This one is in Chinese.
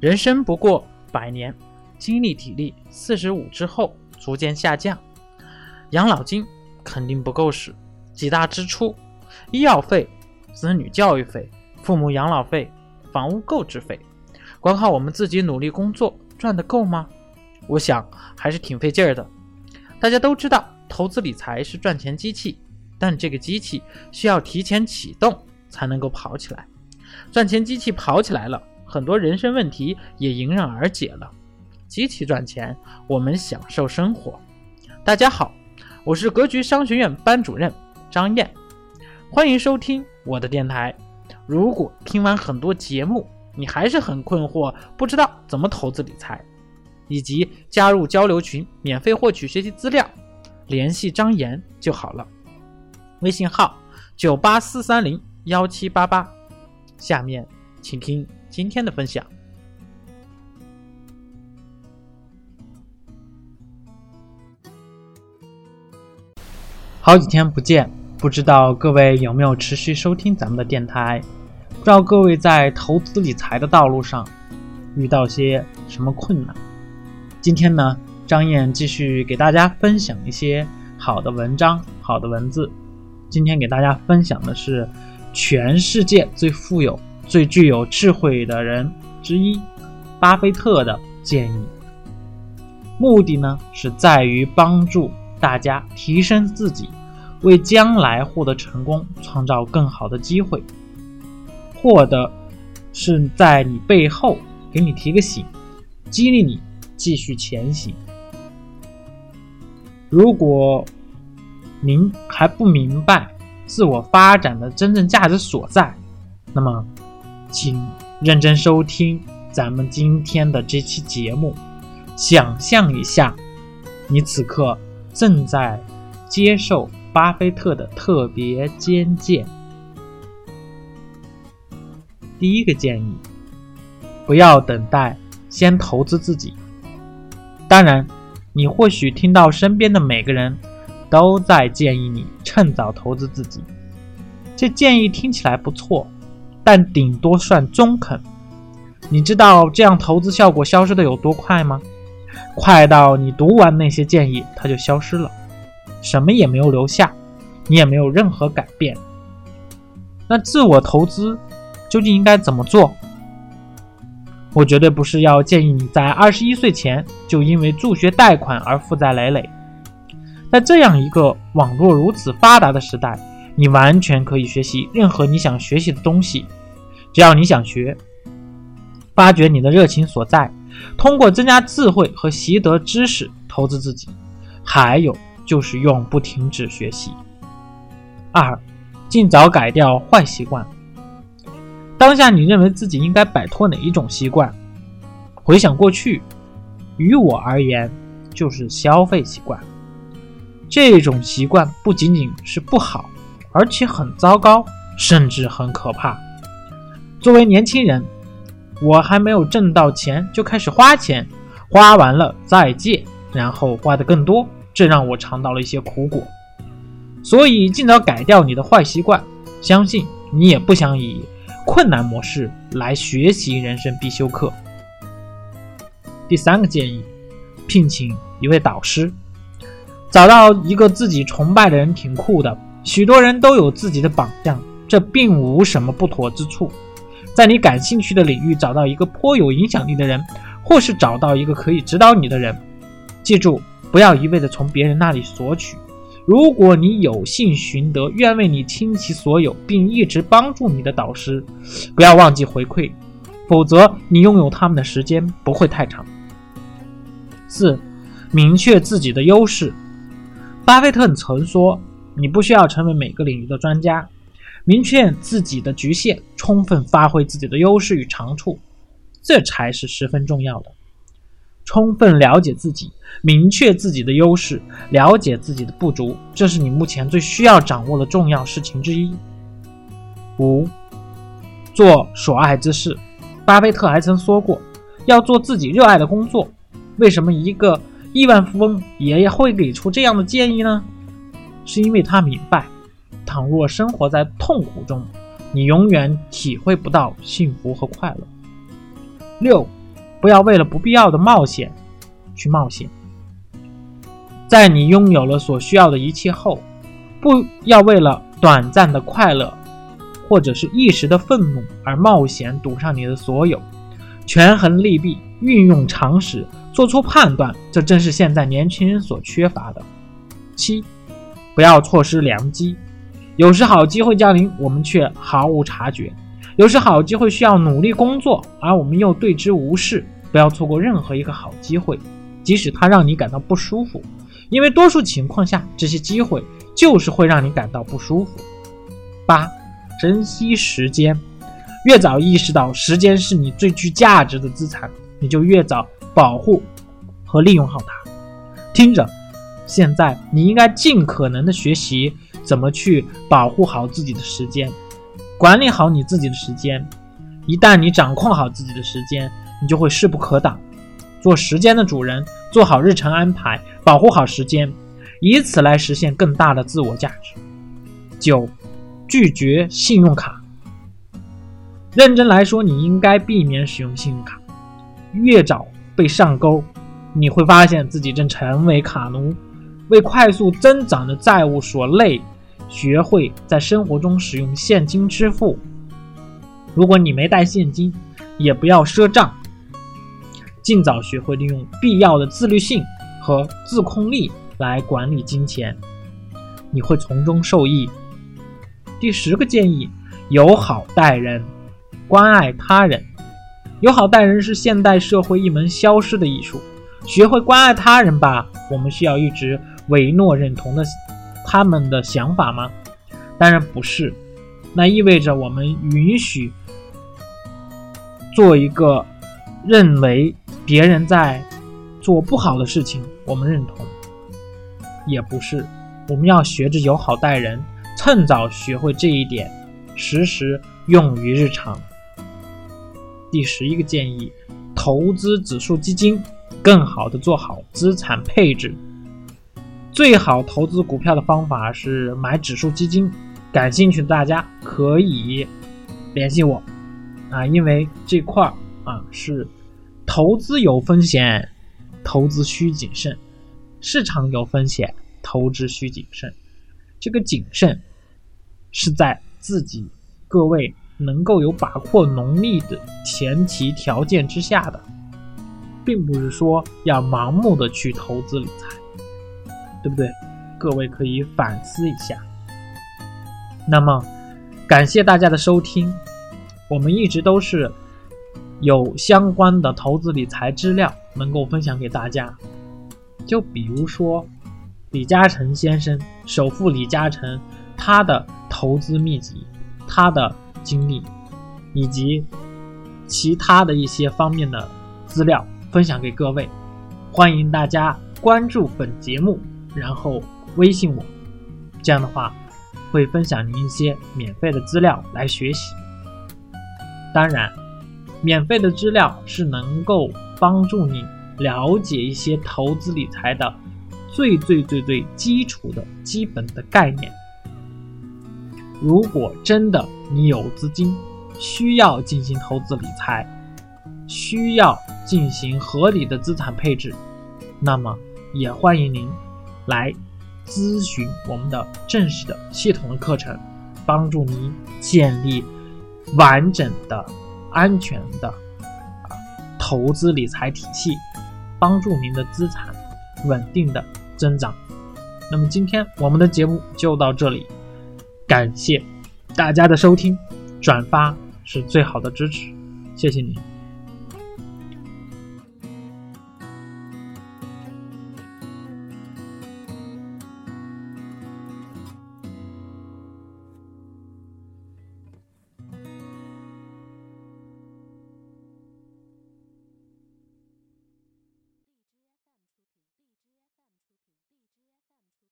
人生不过百年，精力体力四十五之后逐渐下降，养老金肯定不够使，几大支出：医药费、子女教育费、父母养老费、房屋购置费，光靠我们自己努力工作赚得够吗？我想还是挺费劲儿的。大家都知道，投资理财是赚钱机器，但这个机器需要提前启动才能够跑起来。赚钱机器跑起来了。很多人生问题也迎刃而解了。机器赚钱，我们享受生活。大家好，我是格局商学院班主任张燕，欢迎收听我的电台。如果听完很多节目，你还是很困惑，不知道怎么投资理财，以及加入交流群免费获取学习资料，联系张岩就好了。微信号九八四三零幺七八八。下面请听。今天的分享，好几天不见，不知道各位有没有持续收听咱们的电台？不知道各位在投资理财的道路上遇到些什么困难？今天呢，张燕继续给大家分享一些好的文章、好的文字。今天给大家分享的是全世界最富有。最具有智慧的人之一，巴菲特的建议，目的呢是在于帮助大家提升自己，为将来获得成功创造更好的机会。获得是在你背后给你提个醒，激励你继续前行。如果您还不明白自我发展的真正价值所在，那么。请认真收听咱们今天的这期节目，想象一下，你此刻正在接受巴菲特的特别监见。第一个建议，不要等待，先投资自己。当然，你或许听到身边的每个人都在建议你趁早投资自己，这建议听起来不错。但顶多算中肯。你知道这样投资效果消失的有多快吗？快到你读完那些建议，它就消失了，什么也没有留下，你也没有任何改变。那自我投资究竟应该怎么做？我绝对不是要建议你在二十一岁前就因为助学贷款而负债累累。在这样一个网络如此发达的时代，你完全可以学习任何你想学习的东西。只要你想学，发掘你的热情所在，通过增加智慧和习得知识投资自己，还有就是永不停止学习。二，尽早改掉坏习惯。当下你认为自己应该摆脱哪一种习惯？回想过去，于我而言就是消费习惯。这种习惯不仅仅是不好，而且很糟糕，甚至很可怕。作为年轻人，我还没有挣到钱就开始花钱，花完了再借，然后花的更多，这让我尝到了一些苦果。所以，尽早改掉你的坏习惯，相信你也不想以困难模式来学习人生必修课。第三个建议，聘请一位导师，找到一个自己崇拜的人挺酷的，许多人都有自己的榜样，这并无什么不妥之处。在你感兴趣的领域找到一个颇有影响力的人，或是找到一个可以指导你的人。记住，不要一味的从别人那里索取。如果你有幸寻得愿为你倾其所有并一直帮助你的导师，不要忘记回馈，否则你拥有他们的时间不会太长。四，明确自己的优势。巴菲特曾说：“你不需要成为每个领域的专家。”明确自己的局限，充分发挥自己的优势与长处，这才是十分重要的。充分了解自己，明确自己的优势，了解自己的不足，这是你目前最需要掌握的重要事情之一。五，做所爱之事。巴菲特还曾说过，要做自己热爱的工作。为什么一个亿万富翁也会给出这样的建议呢？是因为他明白。倘若生活在痛苦中，你永远体会不到幸福和快乐。六，不要为了不必要的冒险去冒险。在你拥有了所需要的一切后，不要为了短暂的快乐，或者是一时的愤怒而冒险赌上你的所有。权衡利弊，运用常识，做出判断，这正是现在年轻人所缺乏的。七，不要错失良机。有时好机会降临，我们却毫无察觉；有时好机会需要努力工作，而我们又对之无视。不要错过任何一个好机会，即使它让你感到不舒服。因为多数情况下，这些机会就是会让你感到不舒服。八，珍惜时间，越早意识到时间是你最具价值的资产，你就越早保护和利用好它。听着，现在你应该尽可能的学习怎么去保护好自己的时间，管理好你自己的时间。一旦你掌控好自己的时间，你就会势不可挡。做时间的主人，做好日程安排，保护好时间，以此来实现更大的自我价值。九，拒绝信用卡。认真来说，你应该避免使用信用卡。越早被上钩，你会发现自己正成为卡奴，为快速增长的债务所累。学会在生活中使用现金支付。如果你没带现金，也不要赊账。尽早学会利用必要的自律性和自控力来管理金钱，你会从中受益。第十个建议：友好待人，关爱他人。友好待人是现代社会一门消失的艺术。学会关爱他人吧。我们需要一直维诺认同的他们的想法吗？当然不是。那意味着我们允许做一个认为。别人在做不好的事情，我们认同，也不是。我们要学着友好待人，趁早学会这一点，时时用于日常。第十一个建议：投资指数基金，更好的做好资产配置。最好投资股票的方法是买指数基金。感兴趣的大家可以联系我啊，因为这块儿啊是。投资有风险，投资需谨慎；市场有风险，投资需谨慎。这个谨慎是在自己各位能够有把握能力的前提条件之下的，并不是说要盲目的去投资理财，对不对？各位可以反思一下。那么，感谢大家的收听，我们一直都是。有相关的投资理财资料能够分享给大家，就比如说李嘉诚先生，首富李嘉诚他的投资秘籍，他的经历，以及其他的一些方面的资料分享给各位。欢迎大家关注本节目，然后微信我，这样的话会分享您一些免费的资料来学习。当然。免费的资料是能够帮助你了解一些投资理财的最最最最基础的基本的概念。如果真的你有资金需要进行投资理财，需要进行合理的资产配置，那么也欢迎您来咨询我们的正式的系统的课程，帮助您建立完整的。安全的啊投资理财体系，帮助您的资产稳定的增长。那么今天我们的节目就到这里，感谢大家的收听，转发是最好的支持，谢谢你。